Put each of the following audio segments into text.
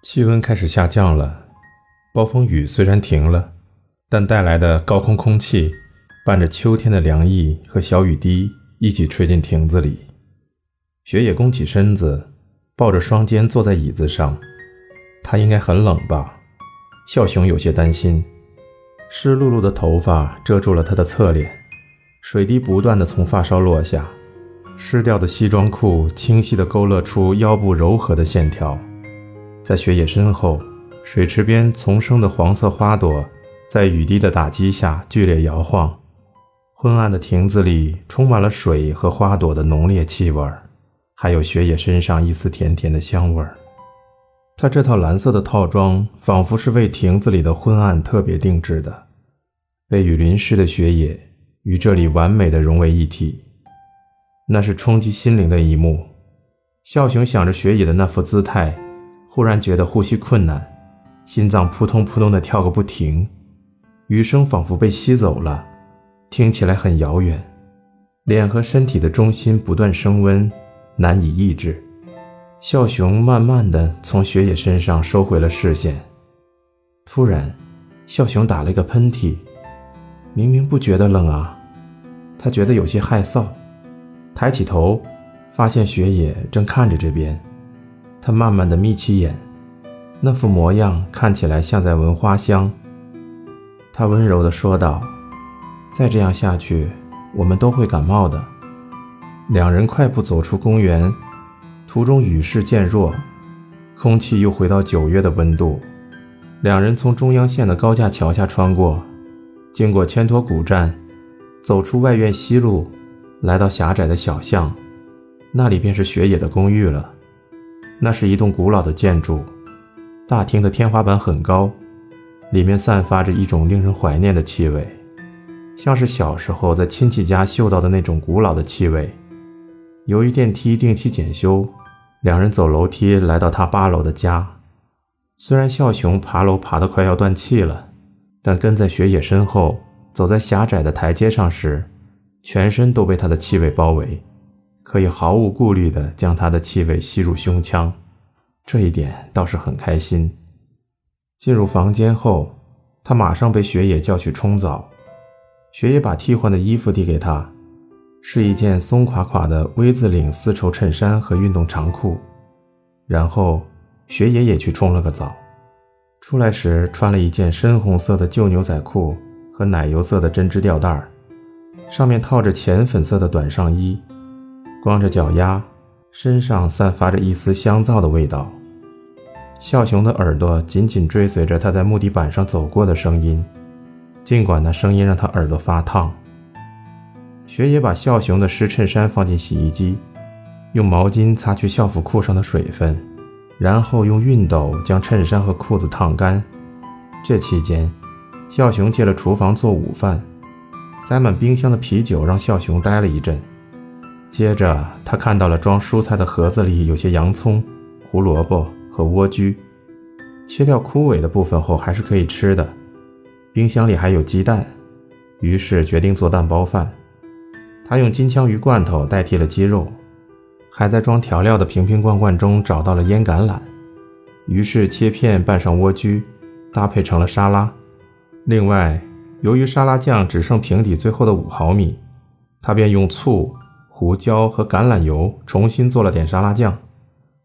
气温开始下降了，暴风雨虽然停了，但带来的高空空气伴着秋天的凉意和小雨滴一起吹进亭子里。雪野弓起身子，抱着双肩坐在椅子上，他应该很冷吧？笑雄有些担心。湿漉漉的头发遮住了他的侧脸，水滴不断的从发梢落下，湿掉的西装裤清晰的勾勒出腰部柔和的线条。在雪野身后，水池边丛生的黄色花朵在雨滴的打击下剧烈摇晃，昏暗的亭子里充满了水和花朵的浓烈气味，还有雪野身上一丝甜甜的香味儿。他这套蓝色的套装仿佛是为亭子里的昏暗特别定制的，被雨淋湿的雪野与这里完美的融为一体。那是冲击心灵的一幕。孝雄想着雪野的那副姿态，忽然觉得呼吸困难，心脏扑通扑通的跳个不停，雨声仿佛被吸走了，听起来很遥远。脸和身体的中心不断升温，难以抑制。笑雄慢慢的从雪野身上收回了视线。突然，笑雄打了一个喷嚏。明明不觉得冷啊，他觉得有些害臊。抬起头，发现雪野正看着这边。他慢慢的眯起眼，那副模样看起来像在闻花香。他温柔的说道：“再这样下去，我们都会感冒的。”两人快步走出公园。途中雨势渐弱，空气又回到九月的温度。两人从中央线的高架桥下穿过，经过千托古站，走出外院西路，来到狭窄的小巷，那里便是雪野的公寓了。那是一栋古老的建筑，大厅的天花板很高，里面散发着一种令人怀念的气味，像是小时候在亲戚家嗅到的那种古老的气味。由于电梯定期检修。两人走楼梯来到他八楼的家，虽然孝雄爬楼爬得快要断气了，但跟在雪野身后走在狭窄的台阶上时，全身都被他的气味包围，可以毫无顾虑地将他的气味吸入胸腔，这一点倒是很开心。进入房间后，他马上被雪野叫去冲澡，雪野把替换的衣服递给他。是一件松垮垮的 V 字领丝绸衬衫和运动长裤，然后雪野也去冲了个澡，出来时穿了一件深红色的旧牛仔裤和奶油色的针织吊带儿上面套着浅粉色的短上衣，光着脚丫，身上散发着一丝香皂的味道。孝雄的耳朵紧紧追随着他在木地板上走过的声音，尽管那声音让他耳朵发烫。雪野把孝雄的湿衬衫放进洗衣机，用毛巾擦去校服裤上的水分，然后用熨斗将衬衫和裤子烫干。这期间，孝雄借了厨房做午饭，塞满冰箱的啤酒让孝雄待了一阵。接着，他看到了装蔬菜的盒子里有些洋葱、胡萝卜和莴苣，切掉枯萎的部分后还是可以吃的。冰箱里还有鸡蛋，于是决定做蛋包饭。他用金枪鱼罐头代替了鸡肉，还在装调料的瓶瓶罐罐中找到了腌橄榄，于是切片拌上莴苣，搭配成了沙拉。另外，由于沙拉酱只剩瓶底最后的五毫米，他便用醋、胡椒和橄榄油重新做了点沙拉酱。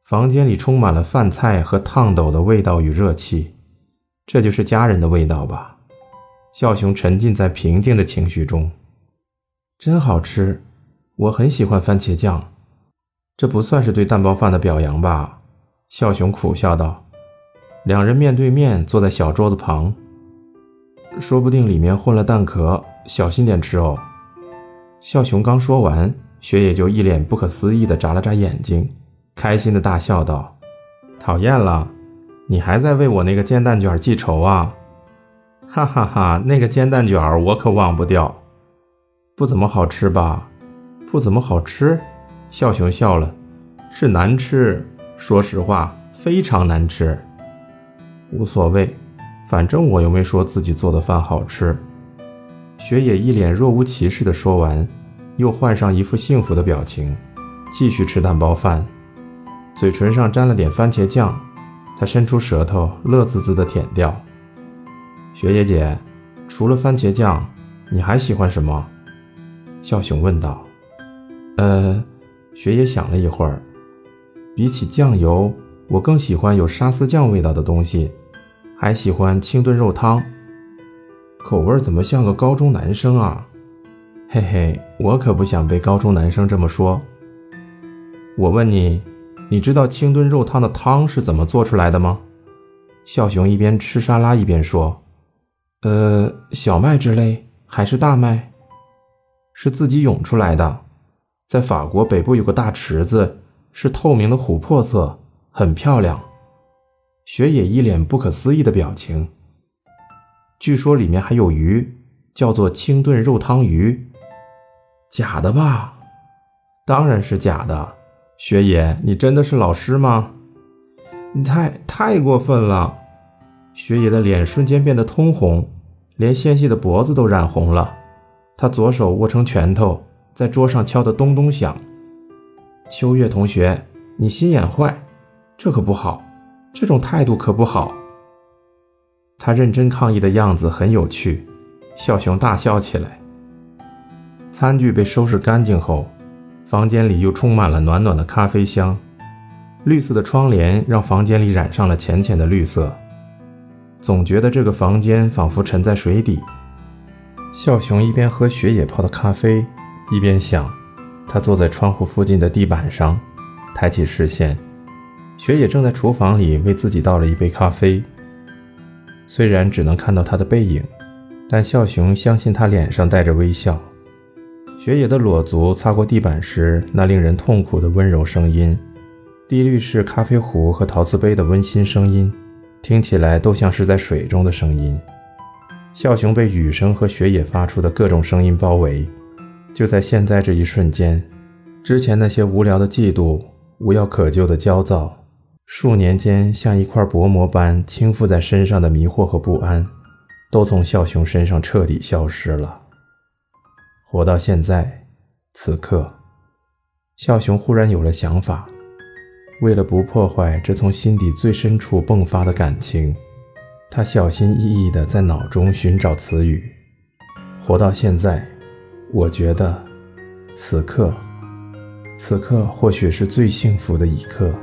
房间里充满了饭菜和烫斗的味道与热气，这就是家人的味道吧？孝雄沉浸在平静的情绪中。真好吃，我很喜欢番茄酱。这不算是对蛋包饭的表扬吧？孝雄苦笑道。两人面对面坐在小桌子旁，说不定里面混了蛋壳，小心点吃哦。孝雄刚说完，雪野就一脸不可思议地眨了眨眼睛，开心地大笑道：“讨厌了，你还在为我那个煎蛋卷记仇啊？哈哈哈，那个煎蛋卷我可忘不掉。”不怎么好吃吧？不怎么好吃。笑熊笑了，是难吃。说实话，非常难吃。无所谓，反正我又没说自己做的饭好吃。雪野一脸若无其事地说完，又换上一副幸福的表情，继续吃蛋包饭，嘴唇上沾了点番茄酱，他伸出舌头，乐滋滋地舔掉。雪野姐，除了番茄酱，你还喜欢什么？笑熊问道。呃，雪野想了一会儿，比起酱油，我更喜欢有沙司酱味道的东西，还喜欢清炖肉汤。口味怎么像个高中男生啊？嘿嘿，我可不想被高中男生这么说。我问你，你知道清炖肉汤的汤是怎么做出来的吗？笑雄一边吃沙拉一边说：“呃，小麦之类还是大麦？是自己涌出来的。在法国北部有个大池子，是透明的琥珀色，很漂亮。”雪野一脸不可思议的表情。据说里面还有鱼，叫做清炖肉汤鱼。假的吧？当然是假的。雪野，你真的是老师吗？你太太过分了！雪野的脸瞬间变得通红，连纤细的脖子都染红了。他左手握成拳头，在桌上敲得咚咚响。秋月同学，你心眼坏，这可不好，这种态度可不好。他认真抗议的样子很有趣，笑熊大笑起来。餐具被收拾干净后，房间里又充满了暖暖的咖啡香。绿色的窗帘让房间里染上了浅浅的绿色，总觉得这个房间仿佛沉在水底。笑熊一边喝雪野泡的咖啡，一边想：他坐在窗户附近的地板上，抬起视线，雪野正在厨房里为自己倒了一杯咖啡。虽然只能看到他的背影，但笑熊相信他脸上带着微笑。雪野的裸足擦过地板时，那令人痛苦的温柔声音，滴滤式咖啡壶和陶瓷杯的温馨声音，听起来都像是在水中的声音。笑熊被雨声和雪野发出的各种声音包围。就在现在这一瞬间，之前那些无聊的嫉妒、无药可救的焦躁，数年间像一块薄膜般倾覆在身上的迷惑和不安，都从笑熊身上彻底消失了。活到现在，此刻，笑熊忽然有了想法。为了不破坏这从心底最深处迸发的感情，他小心翼翼地在脑中寻找词语。活到现在，我觉得，此刻，此刻或许是最幸福的一刻。